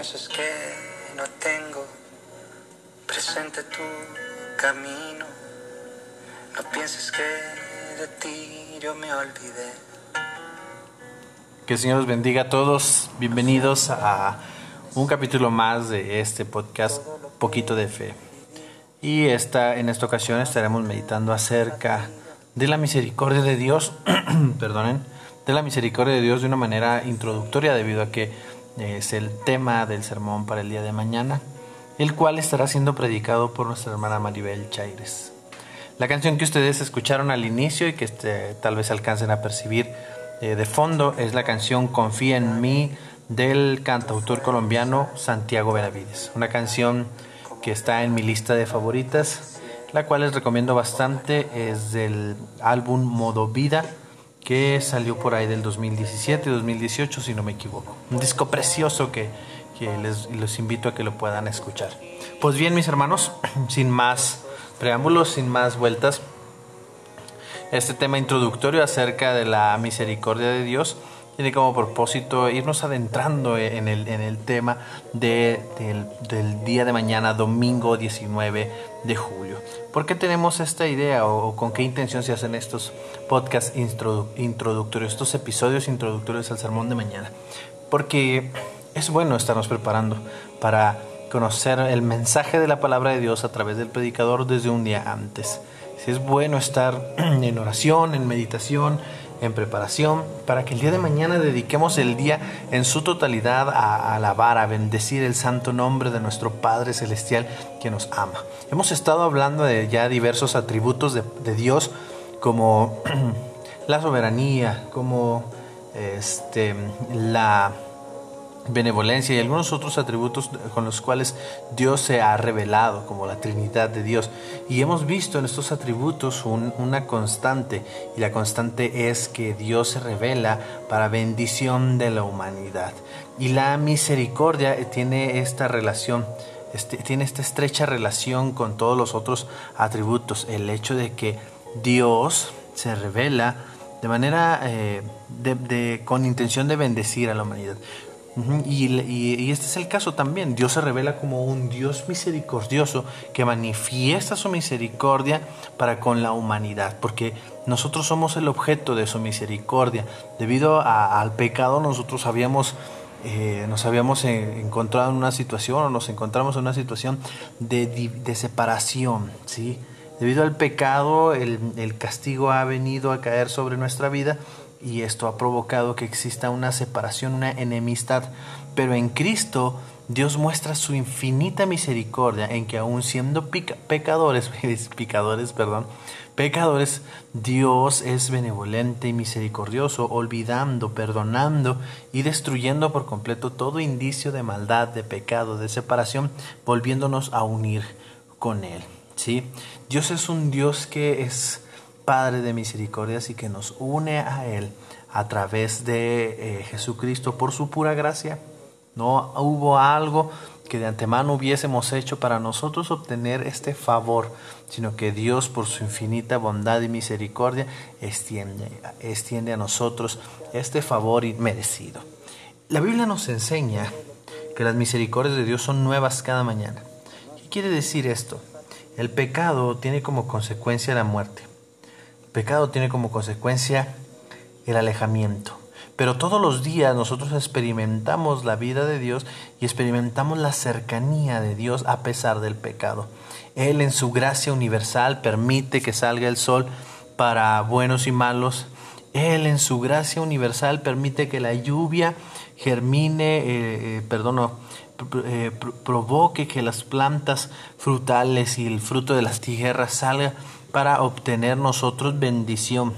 pienses que no tengo presente tu camino. No pienses que de ti yo me olvidé. Que el Señor los bendiga a todos. Bienvenidos a un capítulo más de este podcast Poquito de Fe. Y esta, en esta ocasión estaremos meditando acerca de la misericordia de Dios, perdonen, de la misericordia de Dios de una manera introductoria debido a que es el tema del sermón para el día de mañana, el cual estará siendo predicado por nuestra hermana Maribel Chaires. La canción que ustedes escucharon al inicio y que este, tal vez alcancen a percibir eh, de fondo es la canción Confía en mí del cantautor colombiano Santiago Benavides, una canción que está en mi lista de favoritas, la cual les recomiendo bastante, es del álbum Modo Vida, que salió por ahí del 2017-2018, si no me equivoco. Un disco precioso que, que les, los invito a que lo puedan escuchar. Pues bien, mis hermanos, sin más preámbulos, sin más vueltas, este tema introductorio acerca de la misericordia de Dios tiene como propósito irnos adentrando en el, en el tema de, del, día de mañana, domingo 19 de julio. ¿Por qué tenemos esta idea o, o con qué intención se hacen estos podcasts introductorios, estos episodios introductorios al sermón de mañana? Porque es bueno estarnos preparando para conocer el mensaje de la palabra de Dios a través del predicador desde un día antes. Si es bueno estar en oración, en meditación, en preparación para que el día de mañana dediquemos el día en su totalidad a, alabar, a bendecir el santo nombre de nuestro Padre Celestial que nos ama. Hemos estado hablando de ya diversos atributos de, de Dios como la soberanía, como este, la benevolencia y algunos otros atributos con los cuales Dios se ha revelado, como la Trinidad de Dios. Y hemos visto en estos atributos un, una constante, y la constante es que Dios se revela para bendición de la humanidad. Y la misericordia tiene esta relación, este, tiene esta estrecha relación con todos los otros atributos. El hecho de que Dios se revela de manera eh, con intención de bendecir a la humanidad. Y, y, este es el caso también. Dios se revela como un Dios misericordioso que manifiesta su misericordia para con la humanidad, porque nosotros somos el objeto de su misericordia. Debido al pecado nosotros habíamos, eh, nos habíamos encontrado en una situación o nos encontramos en una situación de, de separación, ¿sí? Debido al pecado el, el castigo ha venido a caer sobre nuestra vida y esto ha provocado que exista una separación, una enemistad. Pero en Cristo Dios muestra su infinita misericordia en que aun siendo pecadores, pecadores, perdón, pecadores, Dios es benevolente y misericordioso, olvidando, perdonando y destruyendo por completo todo indicio de maldad, de pecado, de separación, volviéndonos a unir con Él. ¿sí? Dios es un Dios que es Padre de misericordias y que nos une a Él a través de eh, Jesucristo por su pura gracia. No hubo algo que de antemano hubiésemos hecho para nosotros obtener este favor, sino que Dios por su infinita bondad y misericordia extiende, extiende a nosotros este favor inmerecido. La Biblia nos enseña que las misericordias de Dios son nuevas cada mañana. ¿Qué quiere decir esto? El pecado tiene como consecuencia la muerte pecado tiene como consecuencia el alejamiento. Pero todos los días nosotros experimentamos la vida de Dios y experimentamos la cercanía de Dios a pesar del pecado. Él en su gracia universal permite que salga el sol para buenos y malos. Él en su gracia universal permite que la lluvia germine, eh, eh, perdón, eh, provoque que las plantas frutales y el fruto de las tierras salga para obtener nosotros bendición.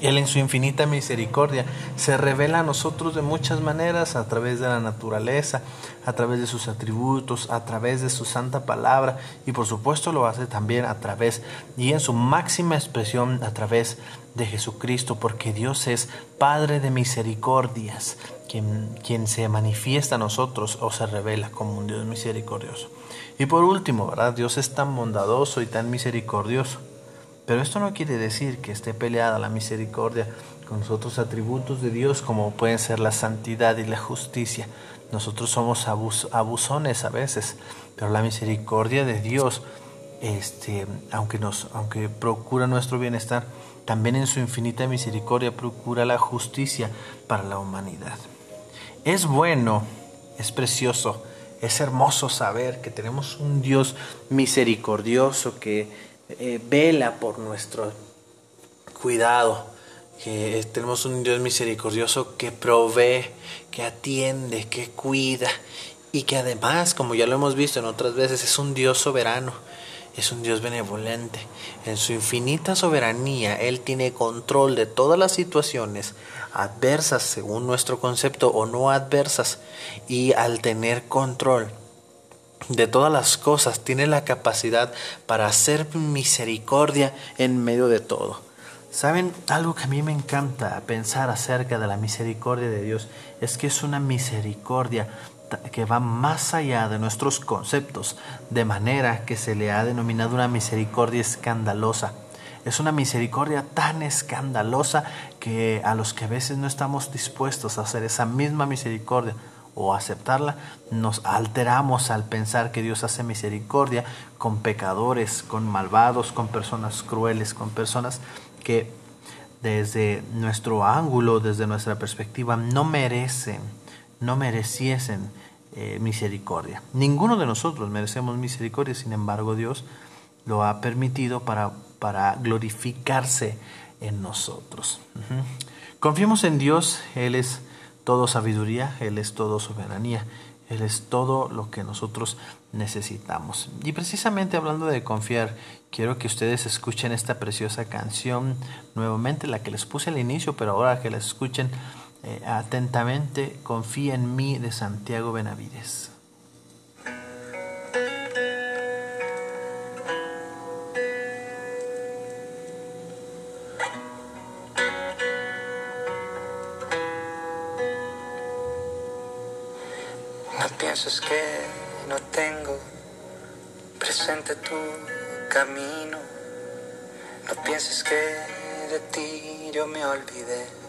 Él en su infinita misericordia se revela a nosotros de muchas maneras, a través de la naturaleza, a través de sus atributos, a través de su santa palabra y por supuesto lo hace también a través y en su máxima expresión a través de Jesucristo, porque Dios es Padre de misericordias, quien, quien se manifiesta a nosotros o se revela como un Dios misericordioso. Y por último, ¿verdad? Dios es tan bondadoso y tan misericordioso. Pero esto no quiere decir que esté peleada la misericordia con los otros atributos de Dios como pueden ser la santidad y la justicia. nosotros somos abusones a veces, pero la misericordia de Dios, este, aunque, nos, aunque procura nuestro bienestar, también en su infinita misericordia procura la justicia para la humanidad. Es bueno, es precioso, es hermoso saber que tenemos un Dios misericordioso que eh, vela por nuestro cuidado, que tenemos un Dios misericordioso que provee, que atiende, que cuida y que además, como ya lo hemos visto en otras veces, es un Dios soberano es un Dios benevolente. En su infinita soberanía, Él tiene control de todas las situaciones, adversas según nuestro concepto o no adversas. Y al tener control de todas las cosas, tiene la capacidad para hacer misericordia en medio de todo. ¿Saben? Algo que a mí me encanta pensar acerca de la misericordia de Dios es que es una misericordia que va más allá de nuestros conceptos, de manera que se le ha denominado una misericordia escandalosa. Es una misericordia tan escandalosa que a los que a veces no estamos dispuestos a hacer esa misma misericordia o aceptarla, nos alteramos al pensar que Dios hace misericordia con pecadores, con malvados, con personas crueles, con personas que desde nuestro ángulo, desde nuestra perspectiva, no merecen, no mereciesen eh, misericordia. Ninguno de nosotros merecemos misericordia, sin embargo Dios lo ha permitido para, para glorificarse en nosotros. Confiemos en Dios, Él es todo sabiduría, Él es todo soberanía, Él es todo lo que nosotros necesitamos. Y precisamente hablando de confiar, quiero que ustedes escuchen esta preciosa canción nuevamente, la que les puse al inicio, pero ahora que la escuchen eh, atentamente, confía en mí de Santiago Benavides. No pienses que no tengo presente tu camino. No pienses que de ti yo me olvidé.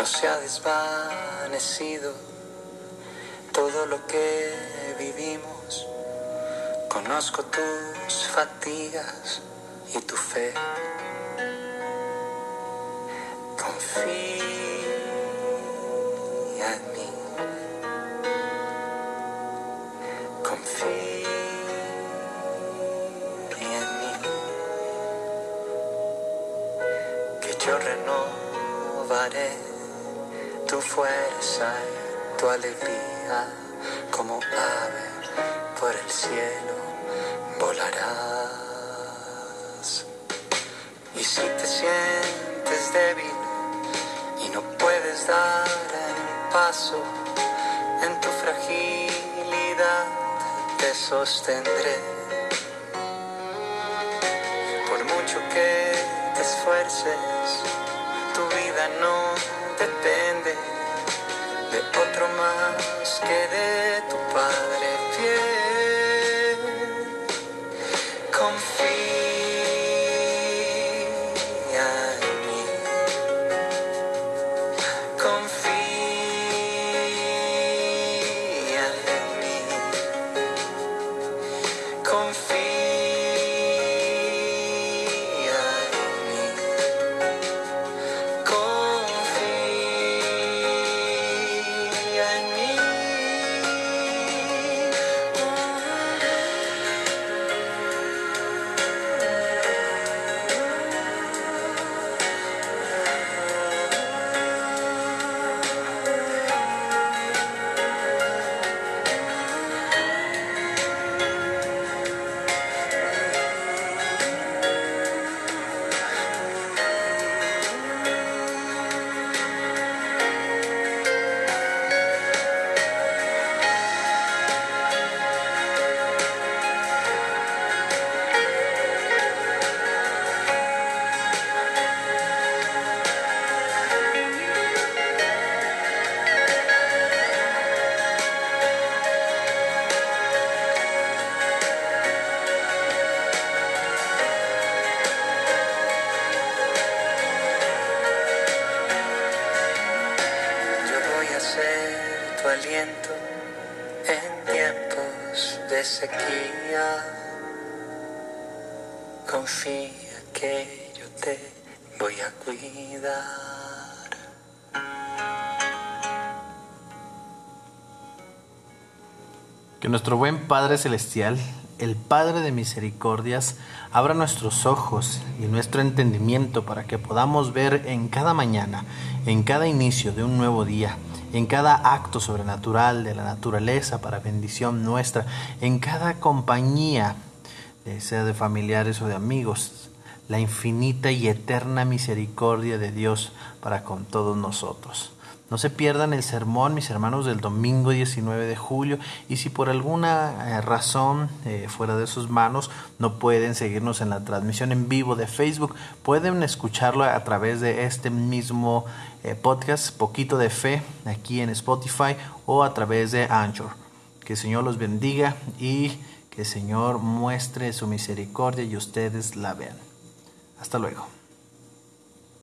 No se ha desvanecido todo lo que vivimos. Conozco tus fatigas y tu fe. Confía en mí. Confía en mí. Que yo renovaré tu fuerza y tu alegría, como ave por el cielo volarás. Y si te sientes débil y no puedes dar un paso, en tu fragilidad te sostendré. Por mucho que te esfuerces, tu vida no depende de otro más que de tu Padre Confía que yo te voy a cuidar. Que nuestro buen Padre Celestial, el Padre de Misericordias, abra nuestros ojos y nuestro entendimiento para que podamos ver en cada mañana, en cada inicio de un nuevo día, en cada acto sobrenatural de la naturaleza para bendición nuestra, en cada compañía, sea de familiares o de amigos, la infinita y eterna misericordia de Dios para con todos nosotros. No se pierdan el sermón, mis hermanos, del domingo 19 de julio. Y si por alguna eh, razón eh, fuera de sus manos no pueden seguirnos en la transmisión en vivo de Facebook, pueden escucharlo a través de este mismo eh, podcast, Poquito de Fe, aquí en Spotify o a través de Anchor. Que el Señor los bendiga y que el Señor muestre su misericordia y ustedes la vean. Hasta luego.